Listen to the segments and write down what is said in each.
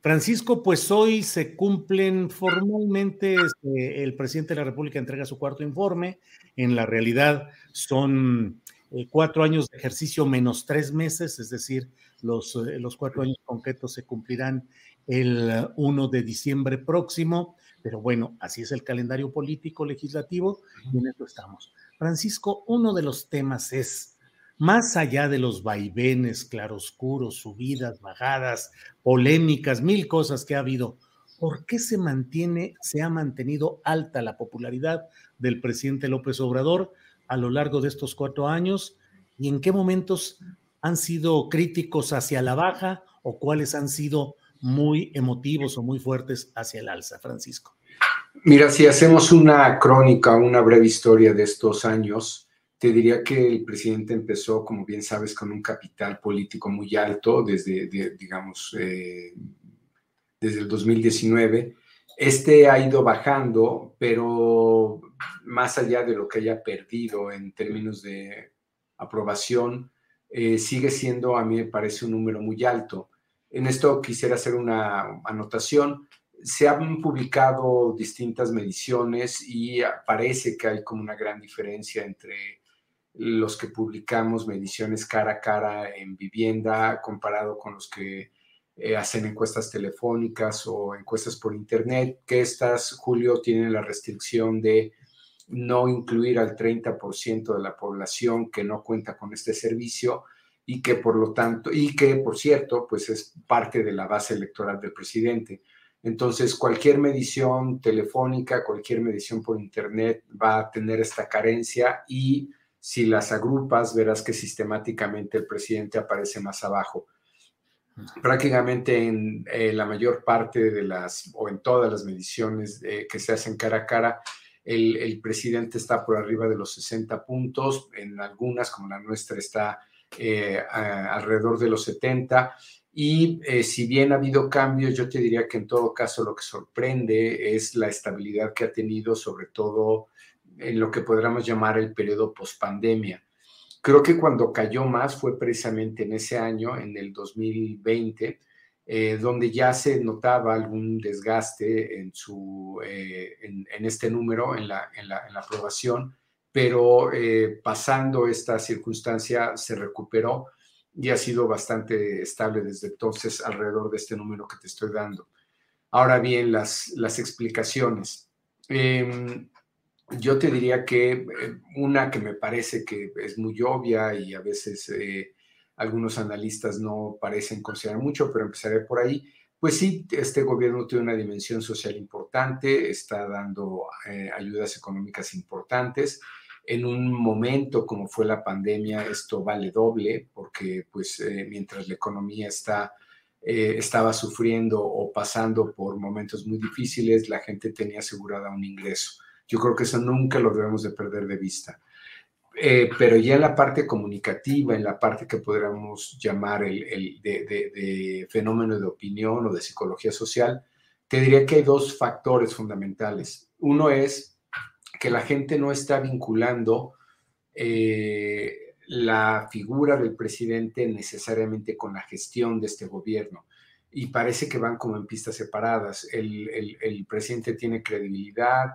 Francisco, pues hoy se cumplen formalmente, este, el presidente de la República entrega su cuarto informe, en la realidad son eh, cuatro años de ejercicio menos tres meses, es decir, los, eh, los cuatro años concretos se cumplirán el 1 de diciembre próximo, pero bueno, así es el calendario político legislativo y en eso estamos. Francisco, uno de los temas es más allá de los vaivenes, claroscuros, subidas, bajadas, polémicas, mil cosas que ha habido, ¿por qué se mantiene, se ha mantenido alta la popularidad del presidente López Obrador a lo largo de estos cuatro años? ¿Y en qué momentos han sido críticos hacia la baja o cuáles han sido muy emotivos o muy fuertes hacia el alza, Francisco? Mira, si hacemos una crónica, una breve historia de estos años, te diría que el presidente empezó, como bien sabes, con un capital político muy alto desde, digamos, eh, desde el 2019. Este ha ido bajando, pero más allá de lo que haya perdido en términos de aprobación, eh, sigue siendo, a mí me parece, un número muy alto. En esto quisiera hacer una anotación. Se han publicado distintas mediciones y parece que hay como una gran diferencia entre los que publicamos mediciones cara a cara en vivienda comparado con los que eh, hacen encuestas telefónicas o encuestas por internet, que estas, Julio, tienen la restricción de no incluir al 30% de la población que no cuenta con este servicio y que por lo tanto, y que por cierto, pues es parte de la base electoral del presidente. Entonces, cualquier medición telefónica, cualquier medición por internet va a tener esta carencia y si las agrupas, verás que sistemáticamente el presidente aparece más abajo. Prácticamente en eh, la mayor parte de las, o en todas las mediciones que se hacen cara a cara, el, presidente está por arriba de los 60 puntos, en algunas, como la nuestra, está eh, alrededor de los 70. Y eh, si bien ha habido cambios, yo te diría que en todo caso lo que sorprende es la estabilidad que ha tenido, sobre todo en lo que podríamos llamar el periodo pospandemia. Creo que cuando cayó más fue precisamente en ese año, en el 2020, eh, donde ya se notaba algún desgaste en, su, eh, en, este número, en la, en la, aprobación, pero eh, pasando esta circunstancia se recuperó y ha sido bastante estable desde entonces alrededor de este número que te estoy dando. Ahora bien, las, las explicaciones. Em, yo te diría que eh, una que me parece que es muy obvia y a veces eh, algunos analistas no parecen considerar mucho, pero empezaré por ahí. Pues sí, este gobierno tiene una dimensión social importante, está dando eh, ayudas económicas importantes. En un momento como fue la pandemia, esto vale doble, porque pues mientras la economía está, estaba sufriendo o pasando por momentos muy difíciles, la gente tenía asegurada un ingreso. Yo creo que eso nunca lo debemos de perder de vista. Eh, pero ya en la parte comunicativa, en la parte que podríamos llamar el, de, fenómeno de opinión o de psicología social, te diría que hay dos factores fundamentales. Uno es que la gente no está vinculando eh, la figura del presidente necesariamente con la gestión de este gobierno. y parece que van como en pistas separadas. El, el, presidente tiene credibilidad,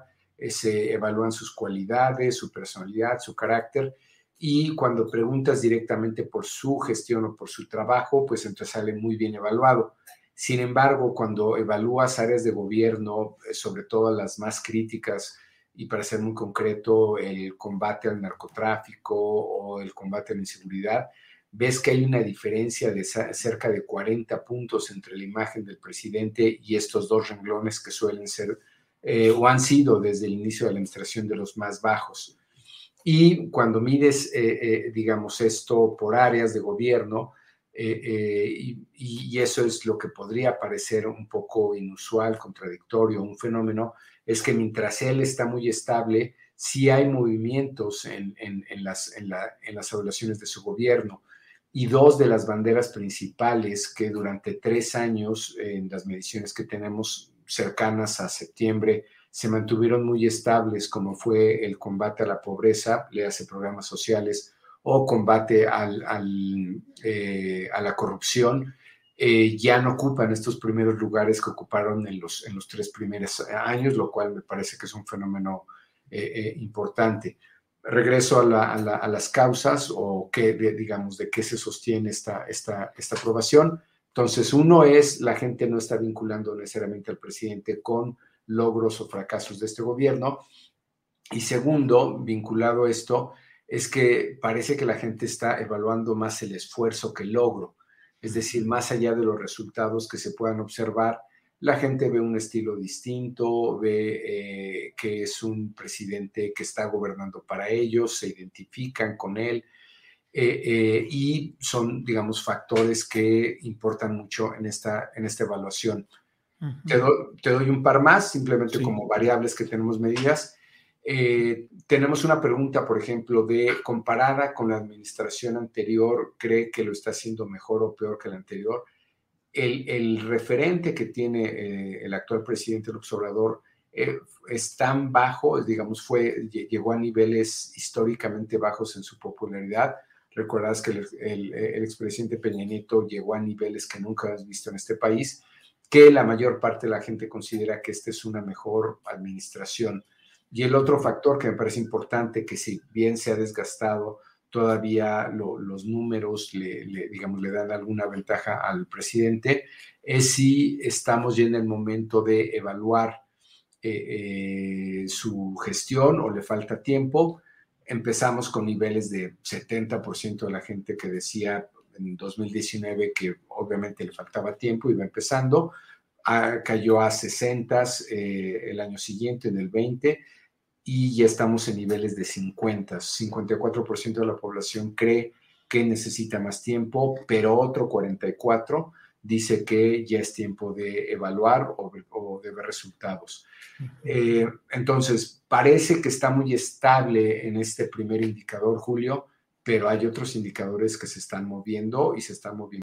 se evalúan sus cualidades, su personalidad, su carácter, y cuando preguntas directamente por su gestión o por su trabajo, pues entonces sale muy bien evaluado. Sin embargo, cuando evalúas áreas de gobierno, eh, sobre todo las más críticas, y para ser muy concreto, el combate al narcotráfico o el combate a la inseguridad, ves que hay una diferencia de cerca de 40 puntos entre la imagen del presidente y estos dos renglones que suelen ser eh, o han sido desde el inicio de la administración de los más bajos. Y cuando mides, eh, eh, digamos, esto por áreas de gobierno, y, eso es lo que podría parecer un poco inusual, contradictorio, un fenómeno, es que mientras él está muy estable, sí hay movimientos en, las, en, las evaluaciones de su gobierno. Y dos de las banderas principales que durante tres años, en las mediciones que tenemos cercanas a septiembre, se mantuvieron muy estables, como fue el combate a la pobreza, le hace programas sociales, o combate eh, a la corrupción, eh, ya no ocupan estos primeros lugares que ocuparon en los, en los tres primeros años, lo cual me parece que es un fenómeno eh, importante. Regreso a, a, las causas o qué, digamos, de qué se sostiene esta, esta, esta aprobación. Entonces, uno es, la gente no está vinculando necesariamente al presidente con logros o fracasos de este gobierno. Y segundo, vinculado a esto, es que parece que la gente está evaluando más el esfuerzo que el logro. Es decir, más allá de los resultados que se puedan observar, la gente ve un estilo distinto, ve eh, que es un presidente que está gobernando para ellos, se identifican con él eh, eh, y son, digamos, factores que importan mucho en esta, en esta evaluación. te, doy un par más, simplemente como variables que tenemos medidas. Eh, tenemos una pregunta, por ejemplo, de comparada con la administración anterior, ¿cree que lo está haciendo mejor o peor que la anterior? El, referente que tiene eh, el actual presidente López Obrador eh, es tan bajo, digamos, fue, llegó a niveles históricamente bajos en su popularidad. Recuerdas que el, el, expresidente Peña Nieto llegó a niveles que nunca has visto en este país, que la mayor parte de la gente considera que esta es una mejor administración y el otro factor que me parece importante, que si bien se ha desgastado, todavía los números le, digamos, le dan alguna ventaja al presidente, es si estamos ya en el momento de evaluar eh, eh, su gestión o le falta tiempo. Empezamos con niveles de 70% de la gente que decía en 2019 que obviamente le faltaba tiempo, iba empezando, ah, cayó a 60 eh, el año siguiente, en el 20, y ya estamos en niveles de 50. 54% de la población cree que necesita más tiempo, pero otro 44% dice que ya es tiempo de evaluar o, de ver resultados. Eh, entonces, parece que está muy estable en este primer indicador, Julio, pero hay otros indicadores que se están moviendo y se están moviendo